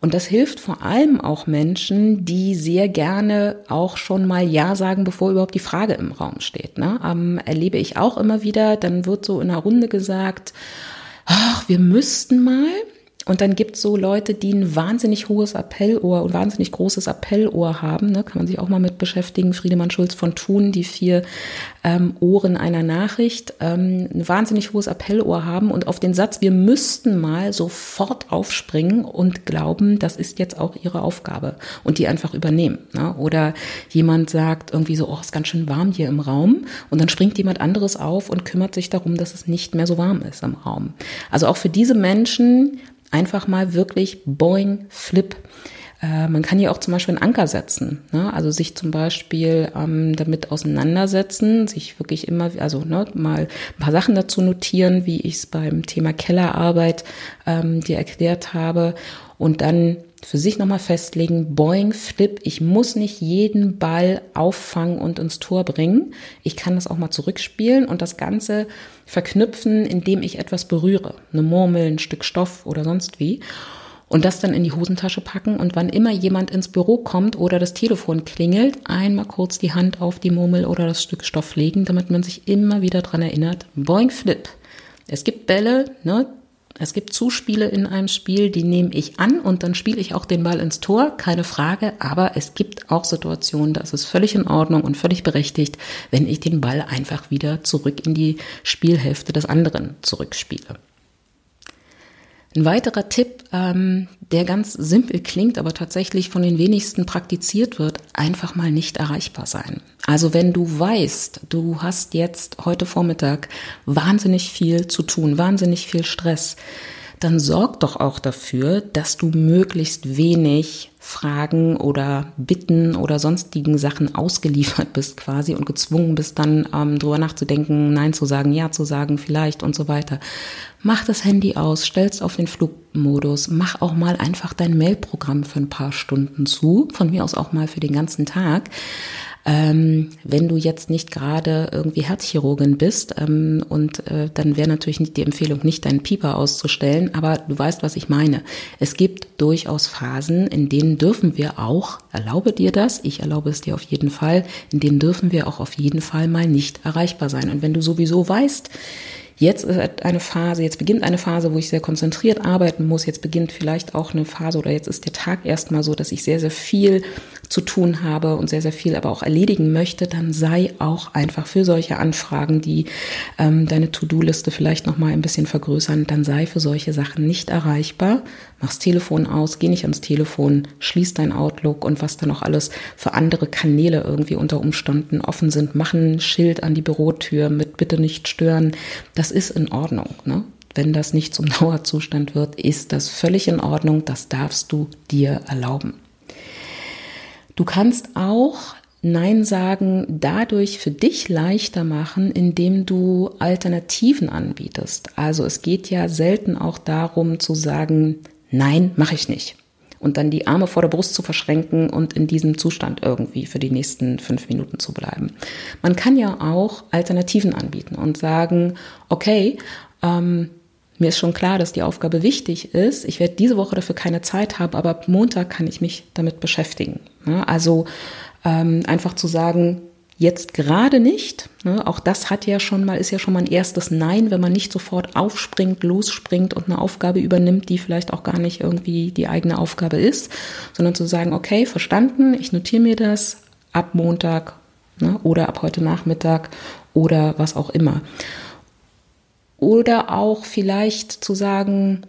A: Und das hilft vor allem auch Menschen, die sehr gerne auch schon mal Ja sagen, bevor überhaupt die Frage im Raum steht. Ne? Ähm, erlebe ich auch immer wieder, dann wird so in einer Runde gesagt, ach, wir müssten mal. Und dann gibt es so Leute, die ein wahnsinnig hohes Appellohr und wahnsinnig großes Appellohr haben. Ne? Kann man sich auch mal mit beschäftigen. Friedemann Schulz von Thun, die vier ähm, Ohren einer Nachricht, ähm, ein wahnsinnig hohes Appellohr haben und auf den Satz, wir müssten mal sofort aufspringen und glauben, das ist jetzt auch ihre Aufgabe und die einfach übernehmen. Ne? Oder jemand sagt irgendwie so, oh, ist ganz schön warm hier im Raum und dann springt jemand anderes auf und kümmert sich darum, dass es nicht mehr so warm ist im Raum. Also auch für diese Menschen einfach mal wirklich Boing, Flip. Äh, man kann ja auch zum Beispiel einen Anker setzen, ne? also sich zum Beispiel ähm, damit auseinandersetzen, sich wirklich immer, also ne, mal ein paar Sachen dazu notieren, wie ich es beim Thema Kellerarbeit ähm, dir erklärt habe und dann für sich nochmal festlegen, Boing, Flip, ich muss nicht jeden Ball auffangen und ins Tor bringen. Ich kann das auch mal zurückspielen und das Ganze verknüpfen, indem ich etwas berühre. Eine Murmel, ein Stück Stoff oder sonst wie. Und das dann in die Hosentasche packen und wann immer jemand ins Büro kommt oder das Telefon klingelt, einmal kurz die Hand auf die Murmel oder das Stück Stoff legen, damit man sich immer wieder dran erinnert. Boing, Flip. Es gibt Bälle, ne, es gibt Zuspiele in einem Spiel, die nehme ich an und dann spiele ich auch den Ball ins Tor, keine Frage. Aber es gibt auch Situationen, da ist es völlig in Ordnung und völlig berechtigt, wenn ich den Ball einfach wieder zurück in die Spielhälfte des anderen zurückspiele. Ein weiterer Tipp, ähm, der ganz simpel klingt, aber tatsächlich von den wenigsten praktiziert wird, einfach mal nicht erreichbar sein. Also wenn du weißt, du hast jetzt heute Vormittag wahnsinnig viel zu tun, wahnsinnig viel Stress, dann sorg doch auch dafür, dass du möglichst wenig Fragen oder Bitten oder sonstigen Sachen ausgeliefert bist quasi und gezwungen bist dann ähm, drüber nachzudenken, Nein zu sagen, Ja zu sagen, vielleicht und so weiter. Mach das Handy aus, stell's auf den Flugmodus, mach auch mal einfach dein Mailprogramm für ein paar Stunden zu, von mir aus auch mal für den ganzen Tag. Ähm, wenn du jetzt nicht gerade irgendwie Herzchirurgin bist ähm, und äh, dann wäre natürlich nicht die Empfehlung, nicht deinen Pieper auszustellen, aber du weißt, was ich meine. Es gibt durchaus Phasen, in denen dürfen wir auch, erlaube dir das, ich erlaube es dir auf jeden Fall, in denen dürfen wir auch auf jeden Fall mal nicht erreichbar sein. Und wenn du sowieso weißt, Jetzt ist eine Phase, jetzt beginnt eine Phase, wo ich sehr konzentriert arbeiten muss. Jetzt beginnt vielleicht auch eine Phase oder jetzt ist der Tag erstmal so, dass ich sehr, sehr viel zu tun habe und sehr, sehr viel aber auch erledigen möchte, dann sei auch einfach für solche Anfragen, die ähm, deine To-Do-Liste vielleicht nochmal ein bisschen vergrößern, dann sei für solche Sachen nicht erreichbar. Mach's Telefon aus, geh nicht ans Telefon, schließ dein Outlook und was dann auch alles für andere Kanäle irgendwie unter Umständen offen sind. Mach ein Schild an die Bürotür mit bitte nicht stören. Das ist in Ordnung. Ne? wenn das nicht zum [laughs] Dauerzustand wird, ist das völlig in Ordnung. Das darfst du dir erlauben. Du kannst auch Nein sagen dadurch für dich leichter machen, indem du Alternativen anbietest. Also es geht ja selten auch darum zu sagen, nein, mache ich nicht. Und dann die Arme vor der Brust zu verschränken und in diesem Zustand irgendwie für die nächsten fünf Minuten zu bleiben. Man kann ja auch Alternativen anbieten und sagen, okay, ähm, mir ist schon klar, dass die Aufgabe wichtig ist. Ich werde diese Woche dafür keine Zeit haben, aber ab Montag kann ich mich damit beschäftigen. Also ähm, einfach zu sagen, jetzt gerade nicht. Ne? Auch das hat ja schon mal, ist ja schon mal ein erstes Nein, wenn man nicht sofort aufspringt, losspringt und eine Aufgabe übernimmt, die vielleicht auch gar nicht irgendwie die eigene Aufgabe ist, sondern zu sagen, okay, verstanden, ich notiere mir das ab Montag ne? oder ab heute Nachmittag oder was auch immer. Oder auch vielleicht zu sagen,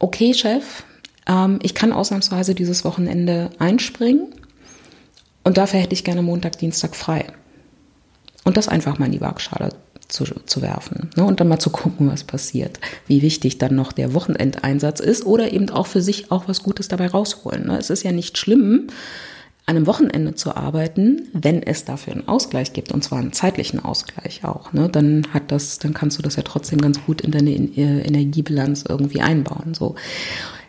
A: okay, Chef, ähm, ich kann ausnahmsweise dieses Wochenende einspringen und dafür hätte ich gerne Montag, Dienstag frei. Und das einfach mal in die Waagschale zu, zu werfen ne? und dann mal zu gucken, was passiert. Wie wichtig dann noch der Wochenendeinsatz ist oder eben auch für sich auch was Gutes dabei rausholen. Ne? Es ist ja nicht schlimm, an einem Wochenende zu arbeiten, wenn es dafür einen Ausgleich gibt, und zwar einen zeitlichen Ausgleich auch, ne, dann hat das, dann kannst du das ja trotzdem ganz gut in deine äh, Energiebilanz irgendwie einbauen. So.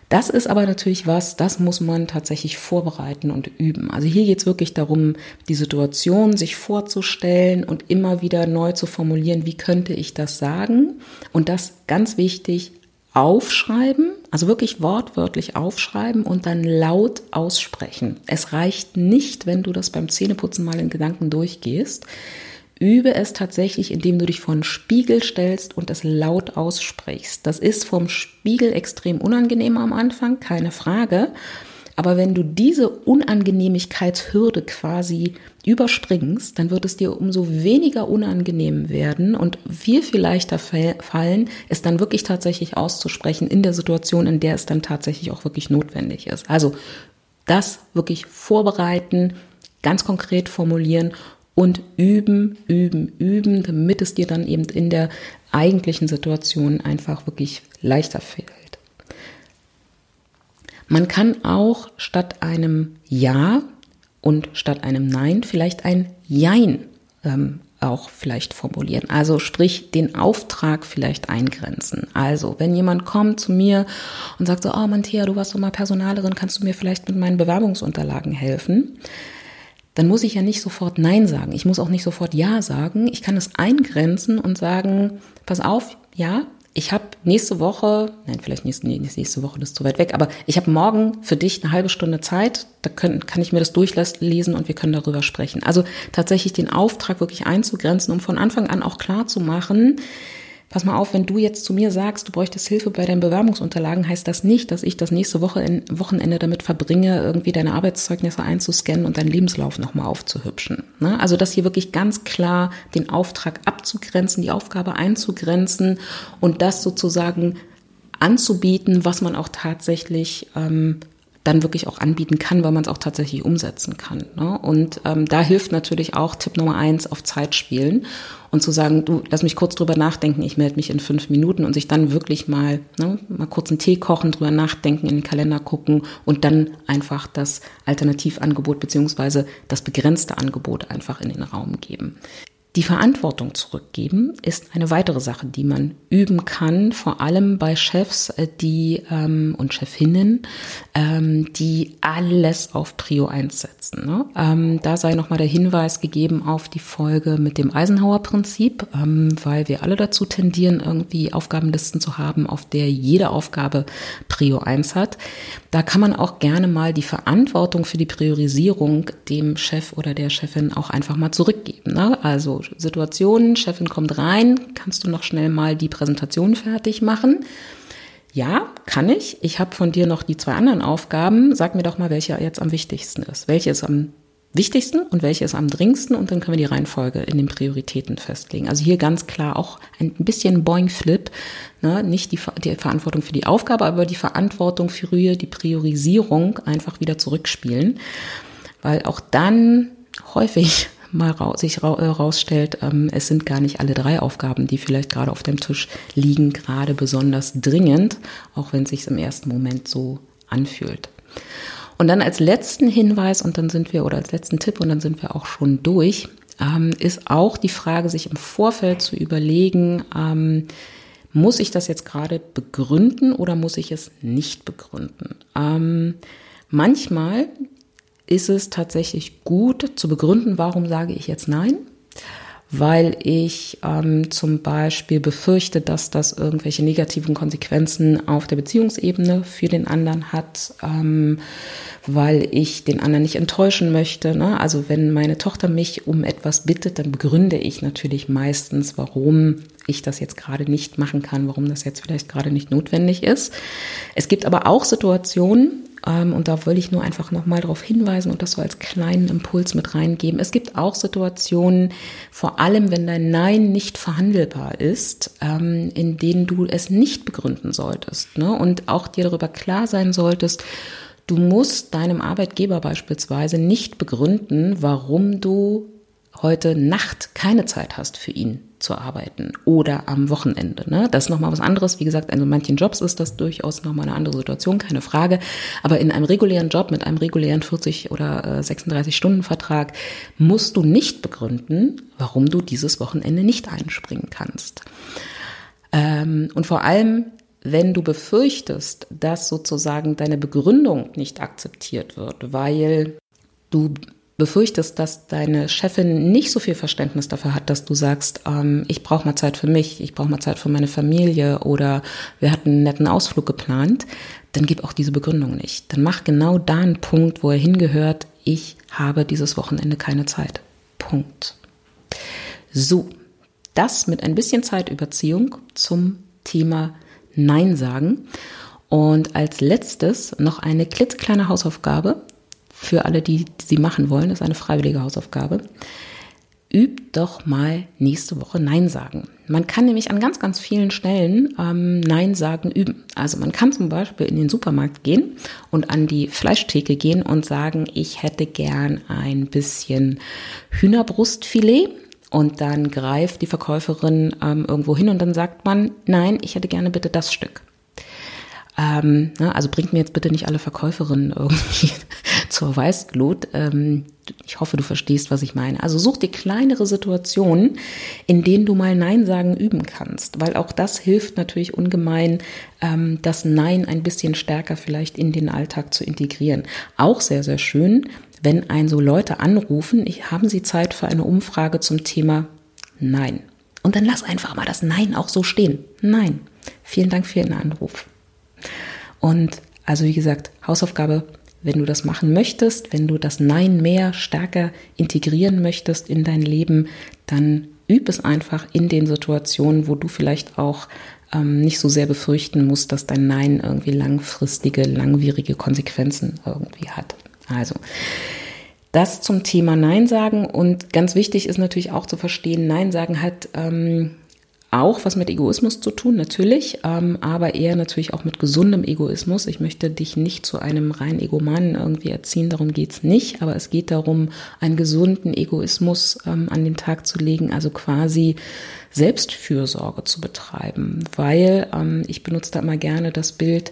A: Das ist aber natürlich was, das muss man tatsächlich vorbereiten und üben. Also hier geht es wirklich darum, die Situation sich vorzustellen und immer wieder neu zu formulieren, wie könnte ich das sagen? Und das ganz wichtig, aufschreiben, also wirklich wortwörtlich aufschreiben und dann laut aussprechen. Es reicht nicht, wenn du das beim Zähneputzen mal in Gedanken durchgehst. Übe es tatsächlich, indem du dich vor einen Spiegel stellst und es laut aussprichst. Das ist vom Spiegel extrem unangenehm am Anfang, keine Frage. Aber wenn du diese Unangenehmigkeitshürde quasi überspringst, dann wird es dir umso weniger unangenehm werden und viel, viel leichter fallen, es dann wirklich tatsächlich auszusprechen in der Situation, in der es dann tatsächlich auch wirklich notwendig ist. Also das wirklich vorbereiten, ganz konkret formulieren und üben, üben, üben, damit es dir dann eben in der eigentlichen Situation einfach wirklich leichter fällt. Man kann auch statt einem Ja und statt einem Nein vielleicht ein Jein ähm, auch vielleicht formulieren. Also sprich den Auftrag vielleicht eingrenzen. Also wenn jemand kommt zu mir und sagt so, oh Mantia, du warst doch mal Personalerin, kannst du mir vielleicht mit meinen Bewerbungsunterlagen helfen? Dann muss ich ja nicht sofort Nein sagen. Ich muss auch nicht sofort Ja sagen. Ich kann es eingrenzen und sagen, pass auf, ja, ich habe nächste Woche, nein, vielleicht nächste, nächste Woche, das ist zu weit weg, aber ich habe morgen für dich eine halbe Stunde Zeit, da können, kann ich mir das durchlesen und wir können darüber sprechen. Also tatsächlich den Auftrag wirklich einzugrenzen, um von Anfang an auch klar zu machen, pass mal auf, wenn du jetzt zu mir sagst, du bräuchtest Hilfe bei deinen Bewerbungsunterlagen, heißt das nicht, dass ich das nächste Wochenende damit verbringe, irgendwie deine Arbeitszeugnisse einzuscannen und deinen Lebenslauf nochmal aufzuhübschen. Ne? Also das hier wirklich ganz klar den Auftrag abzugrenzen, die Aufgabe einzugrenzen und das sozusagen anzubieten, was man auch tatsächlich ähm, dann wirklich auch anbieten kann, weil man es auch tatsächlich umsetzen kann. Ne? Und ähm, da hilft natürlich auch Tipp Nummer eins auf Zeit spielen und zu sagen, du lass mich kurz drüber nachdenken, ich melde mich in fünf Minuten und sich dann wirklich mal ne, mal kurz einen Tee kochen, drüber nachdenken, in den Kalender gucken und dann einfach das Alternativangebot beziehungsweise das begrenzte Angebot einfach in den Raum geben. Die Verantwortung zurückgeben ist eine weitere Sache, die man üben kann, vor allem bei Chefs, äh, die ähm, und Chefinnen, ähm, die alles auf Prio 1 setzen. Ne? Ähm, da sei nochmal der Hinweis gegeben auf die Folge mit dem Eisenhower-Prinzip, ähm, weil wir alle dazu tendieren, irgendwie Aufgabenlisten zu haben, auf der jede Aufgabe Prio 1 hat. Da kann man auch gerne mal die Verantwortung für die Priorisierung dem Chef oder der Chefin auch einfach mal zurückgeben. Ne? Also Situationen, Chefin kommt rein, kannst du noch schnell mal die Präsentation fertig machen? Ja, kann ich. Ich habe von dir noch die zwei anderen Aufgaben. Sag mir doch mal, welche jetzt am wichtigsten ist. Welche ist am wichtigsten und welche ist am dringendsten und dann können wir die Reihenfolge in den Prioritäten festlegen. Also hier ganz klar auch ein bisschen Boing-Flip, ne? nicht die, die, Verantwortung für die Aufgabe, aber die Verantwortung für die Priorisierung einfach wieder zurückspielen, weil auch dann häufig [laughs] mal raus, sich äh, rausstellt, ähm, es sind gar nicht alle drei Aufgaben, die vielleicht gerade auf dem Tisch liegen, gerade besonders dringend, auch wenn es sich im ersten Moment so anfühlt. Und dann als letzten Hinweis, und dann sind wir, oder als letzten Tipp, und dann sind wir auch schon durch, ähm, ist auch die Frage, sich im Vorfeld zu überlegen, ähm, muss ich das jetzt gerade begründen oder muss ich es nicht begründen? Ähm, manchmal ist es tatsächlich gut zu begründen, warum sage ich jetzt Nein weil ich ähm, zum Beispiel befürchte, dass das irgendwelche negativen Konsequenzen auf der Beziehungsebene für den anderen hat, ähm, weil ich den anderen nicht enttäuschen möchte. Ne? Also wenn meine Tochter mich um etwas bittet, dann begründe ich natürlich meistens, warum ich das jetzt gerade nicht machen kann, warum das jetzt vielleicht gerade nicht notwendig ist. Es gibt aber auch Situationen, ähm, und da will ich nur einfach nochmal darauf hinweisen und das so als kleinen Impuls mit reingeben. Es gibt auch Situationen, vor allem wenn dein Nein nicht verhandelbar ist, ähm, in denen du es nicht begründen solltest ne? und auch dir darüber klar sein solltest, du musst deinem Arbeitgeber beispielsweise nicht begründen, warum du heute Nacht keine Zeit hast für ihn zu arbeiten oder am Wochenende. Ne? Das ist nochmal was anderes. Wie gesagt, in manchen Jobs ist das durchaus nochmal eine andere Situation, keine Frage. Aber in einem regulären Job mit einem regulären 40 oder 36 äh, Stunden Vertrag musst du nicht begründen, warum du dieses Wochenende nicht einspringen kannst. Ähm, und vor allem, wenn du befürchtest, dass sozusagen deine Begründung nicht akzeptiert wird, weil du befürchtest, dass deine Chefin nicht so viel Verständnis dafür hat, dass du sagst, ähm, ich brauche mal Zeit für mich, ich brauche mal Zeit für meine Familie oder wir hatten einen netten Ausflug geplant, dann gib auch diese Begründung nicht. Dann mach genau da einen Punkt, wo er hingehört, ich habe dieses Wochenende keine Zeit. Punkt. So, das mit ein bisschen Zeitüberziehung zum Thema Nein sagen. Und als letztes noch eine klitzekleine Hausaufgabe für alle, die sie machen wollen. Das ist eine freiwillige Hausaufgabe. Übt doch mal nächste Woche Nein sagen. Man kann nämlich an ganz, ganz vielen Stellen ähm, Nein sagen üben. Also man kann zum Beispiel in den Supermarkt gehen und an die Fleischtheke gehen und sagen, ich hätte gern ein bisschen Hühnerbrustfilet. Und dann greift die Verkäuferin ähm, irgendwo hin und dann sagt man, nein, ich hätte gerne bitte das Stück. Ähm, ne, also bringt mir jetzt bitte nicht alle Verkäuferinnen irgendwie zur Weißglut. Ähm, ich hoffe, du verstehst, was ich meine. Also such dir kleinere Situationen, in denen du mal Nein sagen üben kannst, weil auch das hilft natürlich ungemein, ähm, das Nein ein bisschen stärker vielleicht in den Alltag zu integrieren. Auch sehr, sehr schön, wenn ein so Leute anrufen, ich, haben Sie Zeit für eine Umfrage zum Thema Nein. Und dann lass einfach mal das Nein auch so stehen. Nein. Vielen Dank für Ihren Anruf. Und also wie gesagt, Hausaufgabe, wenn du das machen möchtest, wenn du das Nein mehr stärker integrieren möchtest in dein Leben, dann üb es einfach in den Situationen, wo du vielleicht auch ähm, nicht so sehr befürchten musst, dass dein Nein irgendwie langfristige, langwierige Konsequenzen irgendwie hat. Also das zum Thema Nein sagen und ganz wichtig ist natürlich auch zu verstehen, Nein sagen hat ähm, auch was mit Egoismus zu tun, natürlich, ähm, aber eher natürlich auch mit gesundem Egoismus. Ich möchte dich nicht zu einem rein Egomanen irgendwie erziehen, darum geht's nicht, aber es geht darum, einen gesunden Egoismus ähm, an den Tag zu legen, also quasi Selbstfürsorge zu betreiben, weil ähm, ich benutze da immer gerne das Bild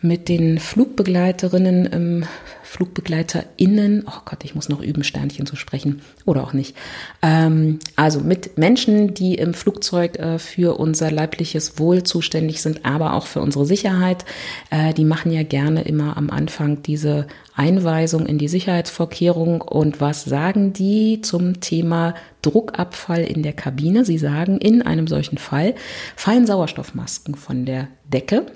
A: mit den Flugbegleiterinnen im FlugbegleiterInnen, oh Gott, ich muss noch üben, Sternchen zu sprechen oder auch nicht. Ähm, also mit Menschen, die im Flugzeug äh, für unser leibliches Wohl zuständig sind, aber auch für unsere Sicherheit. Äh, die machen ja gerne immer am Anfang diese Einweisung in die Sicherheitsvorkehrung. Und was sagen die zum Thema Druckabfall in der Kabine? Sie sagen, in einem solchen Fall fallen Sauerstoffmasken von der Decke.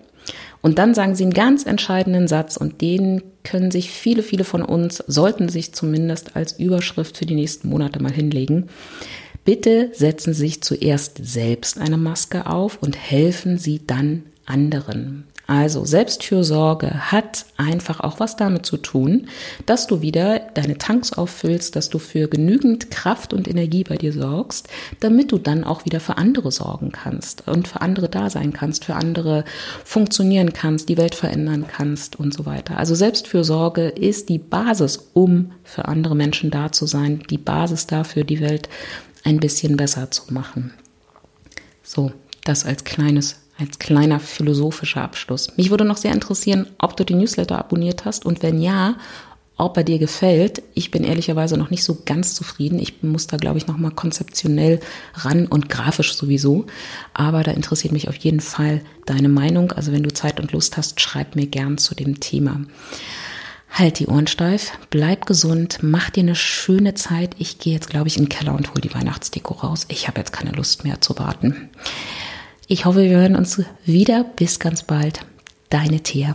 A: Und dann sagen sie einen ganz entscheidenden Satz und den können sich viele, viele von uns, sollten sich zumindest als Überschrift für die nächsten Monate mal hinlegen. Bitte setzen Sie sich zuerst selbst eine Maske auf und helfen Sie dann anderen. Also Selbstfürsorge hat einfach auch was damit zu tun, dass du wieder deine Tanks auffüllst, dass du für genügend Kraft und Energie bei dir sorgst, damit du dann auch wieder für andere sorgen kannst und für andere da sein kannst, für andere funktionieren kannst, die Welt verändern kannst und so weiter. Also Selbstfürsorge ist die Basis, um für andere Menschen da zu sein, die Basis dafür, die Welt ein bisschen besser zu machen. So, das als kleines als kleiner philosophischer Abschluss. Mich würde noch sehr interessieren, ob du die Newsletter abonniert hast und wenn ja, ob er dir gefällt. Ich bin ehrlicherweise noch nicht so ganz zufrieden. Ich muss da, glaube ich, noch mal konzeptionell ran und grafisch sowieso. Aber da interessiert mich auf jeden Fall deine Meinung. Also wenn du Zeit und Lust hast, schreib mir gern zu dem Thema. Halt die Ohren steif, bleib gesund, mach dir eine schöne Zeit. Ich gehe jetzt, glaube ich, in den Keller und hol die Weihnachtsdeko raus. Ich habe jetzt keine Lust mehr zu warten. Ich hoffe, wir hören uns wieder. Bis ganz bald. Deine Thea.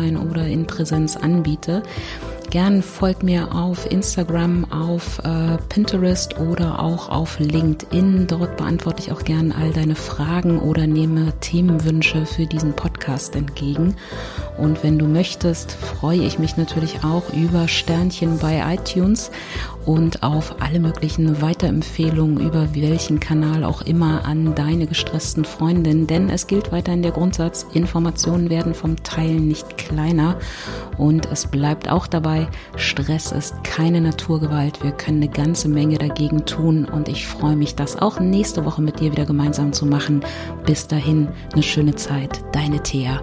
A: online oder in Präsenz anbiete. Gern folgt mir auf Instagram, auf äh, Pinterest oder auch auf LinkedIn. Dort beantworte ich auch gern all deine Fragen oder nehme Themenwünsche für diesen Podcast entgegen. Und wenn du möchtest, freue ich mich natürlich auch über Sternchen bei iTunes und auf alle möglichen Weiterempfehlungen über welchen Kanal auch immer an deine gestressten Freundinnen. Denn es gilt weiterhin der Grundsatz, Informationen werden vom Teilen nicht kleiner. Und es bleibt auch dabei, Stress ist keine Naturgewalt. Wir können eine ganze Menge dagegen tun. Und ich freue mich, das auch nächste Woche mit dir wieder gemeinsam zu machen. Bis dahin, eine schöne Zeit. Deine Thea.